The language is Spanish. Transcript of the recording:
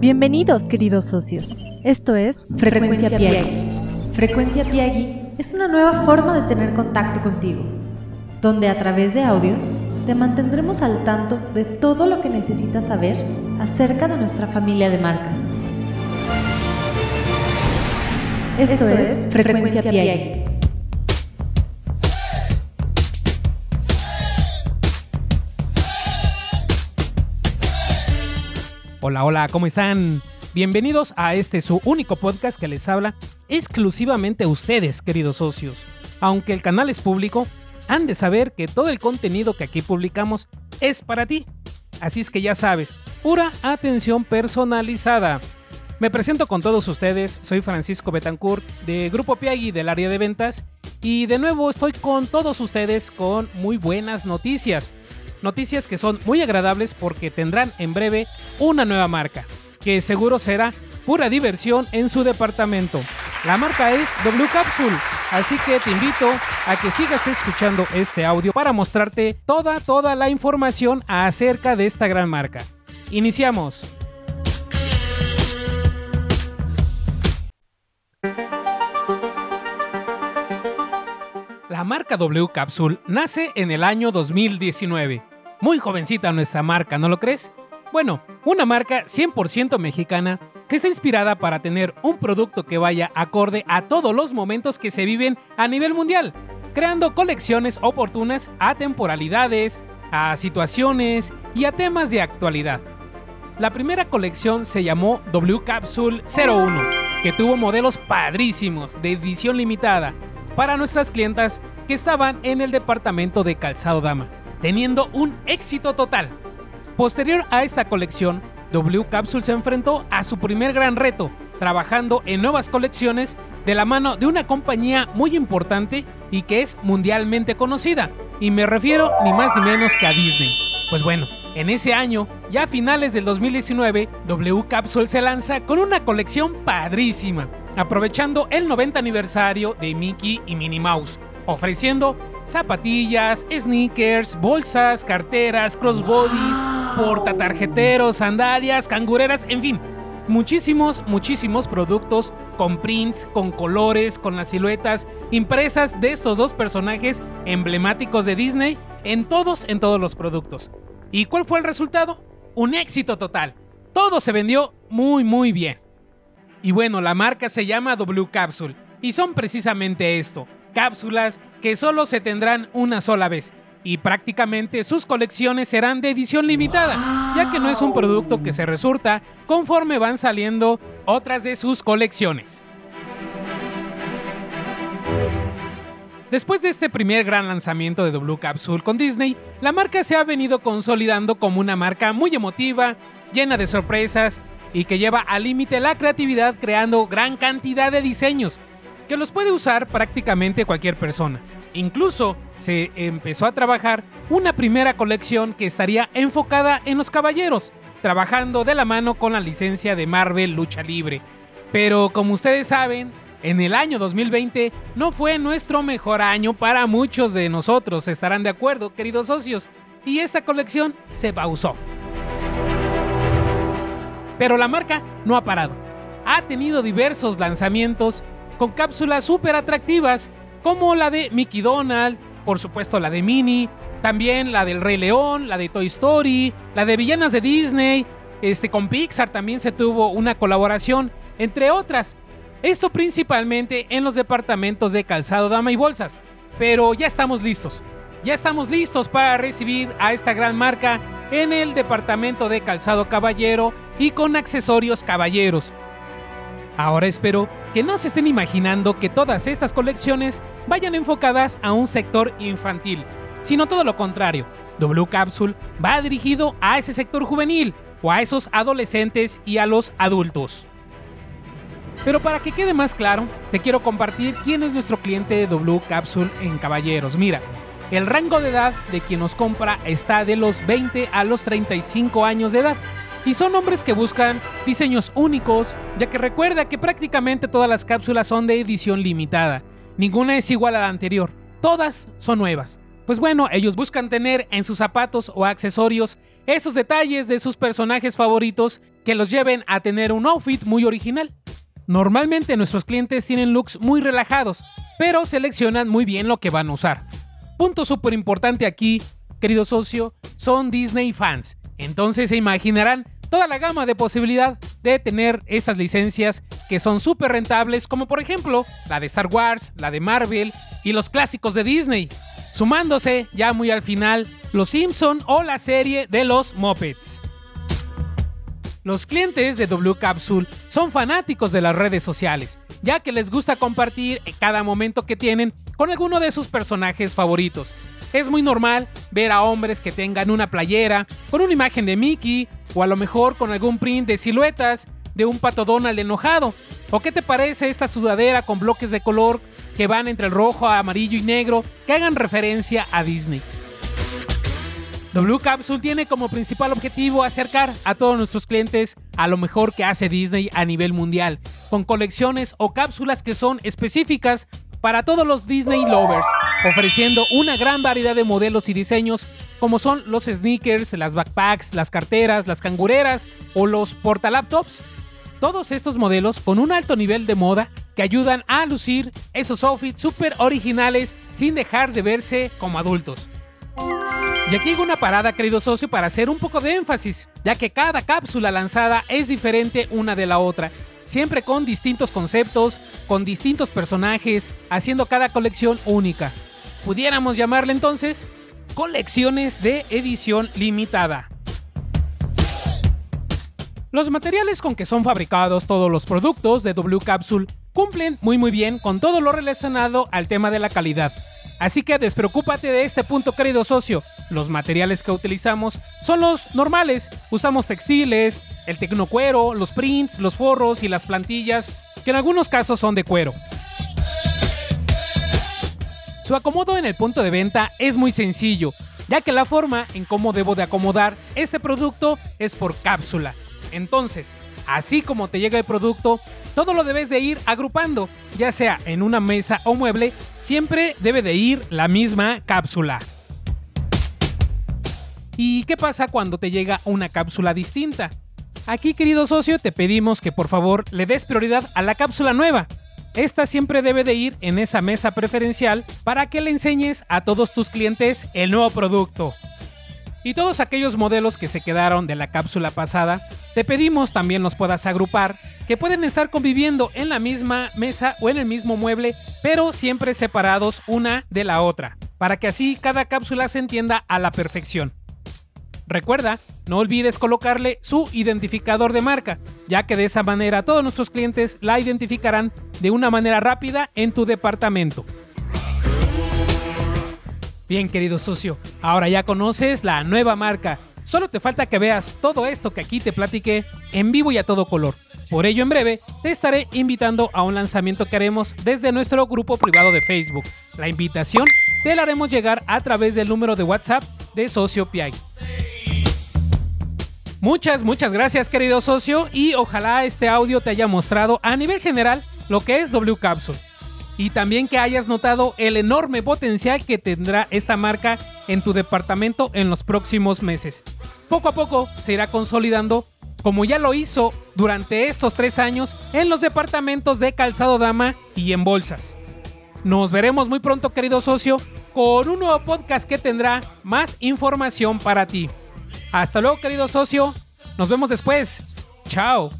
Bienvenidos, queridos socios. Esto es Frecuencia, Piagui. Frecuencia Piagui es una nueva forma de tener contacto contigo, donde a través de audios te mantendremos al tanto de todo lo que necesitas saber acerca de nuestra familia de marcas. Esto, es Frecuencia, Frecuencia Hola, hola, ¿cómo están? Bienvenidos a este su único podcast que les habla exclusivamente a ustedes, queridos socios. Aunque el canal es público, han de saber que todo el contenido que aquí publicamos es para ti. Así es que ya sabes, pura atención personalizada. Me presento con todos ustedes, soy Francisco Betancourt de Grupo Piagui del área de ventas y de nuevo estoy con todos ustedes con muy buenas noticias. Noticias que son muy agradables porque tendrán en breve una nueva marca, que seguro será pura diversión en su departamento. La marca es W Capsule, así que te invito a que sigas escuchando este audio para mostrarte toda, toda la información acerca de esta gran marca. Iniciamos. La marca W Capsule nace en el año 2019 muy jovencita nuestra marca, ¿no lo crees? Bueno, una marca 100% mexicana que está inspirada para tener un producto que vaya acorde a todos los momentos que se viven a nivel mundial, creando colecciones oportunas a temporalidades, a situaciones y a temas de actualidad. La primera colección se llamó W Capsule 01, que tuvo modelos padrísimos de edición limitada para nuestras clientas que estaban en el departamento de calzado dama teniendo un éxito total. Posterior a esta colección, W Capsule se enfrentó a su primer gran reto, trabajando en nuevas colecciones de la mano de una compañía muy importante y que es mundialmente conocida, y me refiero ni más ni menos que a Disney. Pues bueno, en ese año, ya a finales del 2019, W Capsule se lanza con una colección padrísima, aprovechando el 90 aniversario de Mickey y Minnie Mouse, ofreciendo zapatillas, sneakers, bolsas, carteras, crossbodies, portatarjeteros, sandalias, cangureras, en fin, muchísimos, muchísimos productos con prints, con colores, con las siluetas impresas de estos dos personajes emblemáticos de Disney en todos, en todos los productos. ¿Y cuál fue el resultado? Un éxito total. Todo se vendió muy, muy bien. Y bueno, la marca se llama W Capsule y son precisamente esto, cápsulas que solo se tendrán una sola vez y prácticamente sus colecciones serán de edición limitada, ya que no es un producto que se resurta conforme van saliendo otras de sus colecciones. Después de este primer gran lanzamiento de W Capsule con Disney, la marca se ha venido consolidando como una marca muy emotiva, llena de sorpresas y que lleva al límite la creatividad creando gran cantidad de diseños que los puede usar prácticamente cualquier persona. Incluso se empezó a trabajar una primera colección que estaría enfocada en los caballeros, trabajando de la mano con la licencia de Marvel Lucha Libre. Pero como ustedes saben, en el año 2020 no fue nuestro mejor año para muchos de nosotros, estarán de acuerdo, queridos socios, y esta colección se pausó. Pero la marca no ha parado. Ha tenido diversos lanzamientos con cápsulas súper atractivas, como la de Mickey Donald, por supuesto la de Minnie, también la del Rey León, la de Toy Story, la de Villanas de Disney, este, con Pixar también se tuvo una colaboración, entre otras. Esto principalmente en los departamentos de calzado, dama y bolsas. Pero ya estamos listos. Ya estamos listos para recibir a esta gran marca en el departamento de calzado caballero y con accesorios caballeros. Ahora espero que no se estén imaginando que todas estas colecciones vayan enfocadas a un sector infantil, sino todo lo contrario. W Capsule va dirigido a ese sector juvenil o a esos adolescentes y a los adultos. Pero para que quede más claro, te quiero compartir quién es nuestro cliente de W Capsule en Caballeros. Mira, el rango de edad de quien nos compra está de los 20 a los 35 años de edad. Y son hombres que buscan diseños únicos, ya que recuerda que prácticamente todas las cápsulas son de edición limitada. Ninguna es igual a la anterior. Todas son nuevas. Pues bueno, ellos buscan tener en sus zapatos o accesorios esos detalles de sus personajes favoritos que los lleven a tener un outfit muy original. Normalmente nuestros clientes tienen looks muy relajados, pero seleccionan muy bien lo que van a usar. Punto súper importante aquí, querido socio, son Disney fans. Entonces se imaginarán toda la gama de posibilidad de tener esas licencias que son súper rentables, como por ejemplo la de Star Wars, la de Marvel y los clásicos de Disney, sumándose ya muy al final Los Simpson o la serie de los Muppets. Los clientes de W Capsule son fanáticos de las redes sociales, ya que les gusta compartir cada momento que tienen con alguno de sus personajes favoritos. Es muy normal ver a hombres que tengan una playera con una imagen de Mickey o a lo mejor con algún print de siluetas de un pato Donald enojado. ¿O qué te parece esta sudadera con bloques de color que van entre el rojo, amarillo y negro que hagan referencia a Disney? W Capsule tiene como principal objetivo acercar a todos nuestros clientes a lo mejor que hace Disney a nivel mundial, con colecciones o cápsulas que son específicas para todos los Disney lovers, ofreciendo una gran variedad de modelos y diseños como son los sneakers, las backpacks, las carteras, las cangureras o los portalaptops. Todos estos modelos con un alto nivel de moda que ayudan a lucir esos outfits súper originales sin dejar de verse como adultos. Y aquí hago una parada, querido socio, para hacer un poco de énfasis, ya que cada cápsula lanzada es diferente una de la otra siempre con distintos conceptos, con distintos personajes, haciendo cada colección única. Pudiéramos llamarle entonces colecciones de edición limitada. Los materiales con que son fabricados todos los productos de W Capsule cumplen muy muy bien con todo lo relacionado al tema de la calidad. Así que despreocúpate de este punto, querido socio. Los materiales que utilizamos son los normales. Usamos textiles, el tecnocuero, los prints, los forros y las plantillas, que en algunos casos son de cuero. Su acomodo en el punto de venta es muy sencillo, ya que la forma en cómo debo de acomodar este producto es por cápsula. Entonces, así como te llega el producto, todo lo debes de ir agrupando, ya sea en una mesa o mueble, siempre debe de ir la misma cápsula. ¿Y qué pasa cuando te llega una cápsula distinta? Aquí, querido socio, te pedimos que por favor le des prioridad a la cápsula nueva. Esta siempre debe de ir en esa mesa preferencial para que le enseñes a todos tus clientes el nuevo producto. Y todos aquellos modelos que se quedaron de la cápsula pasada, te pedimos también los puedas agrupar, que pueden estar conviviendo en la misma mesa o en el mismo mueble, pero siempre separados una de la otra, para que así cada cápsula se entienda a la perfección. Recuerda, no olvides colocarle su identificador de marca, ya que de esa manera todos nuestros clientes la identificarán de una manera rápida en tu departamento. Bien, querido socio, ahora ya conoces la nueva marca. Solo te falta que veas todo esto que aquí te platiqué en vivo y a todo color. Por ello, en breve, te estaré invitando a un lanzamiento que haremos desde nuestro grupo privado de Facebook. La invitación te la haremos llegar a través del número de WhatsApp de Socio Piag. Muchas, muchas gracias querido socio y ojalá este audio te haya mostrado a nivel general lo que es W Capsule y también que hayas notado el enorme potencial que tendrá esta marca en tu departamento en los próximos meses. Poco a poco se irá consolidando como ya lo hizo durante estos tres años en los departamentos de calzado dama y en bolsas. Nos veremos muy pronto querido socio con un nuevo podcast que tendrá más información para ti. Hasta luego querido socio, nos vemos después. Chao.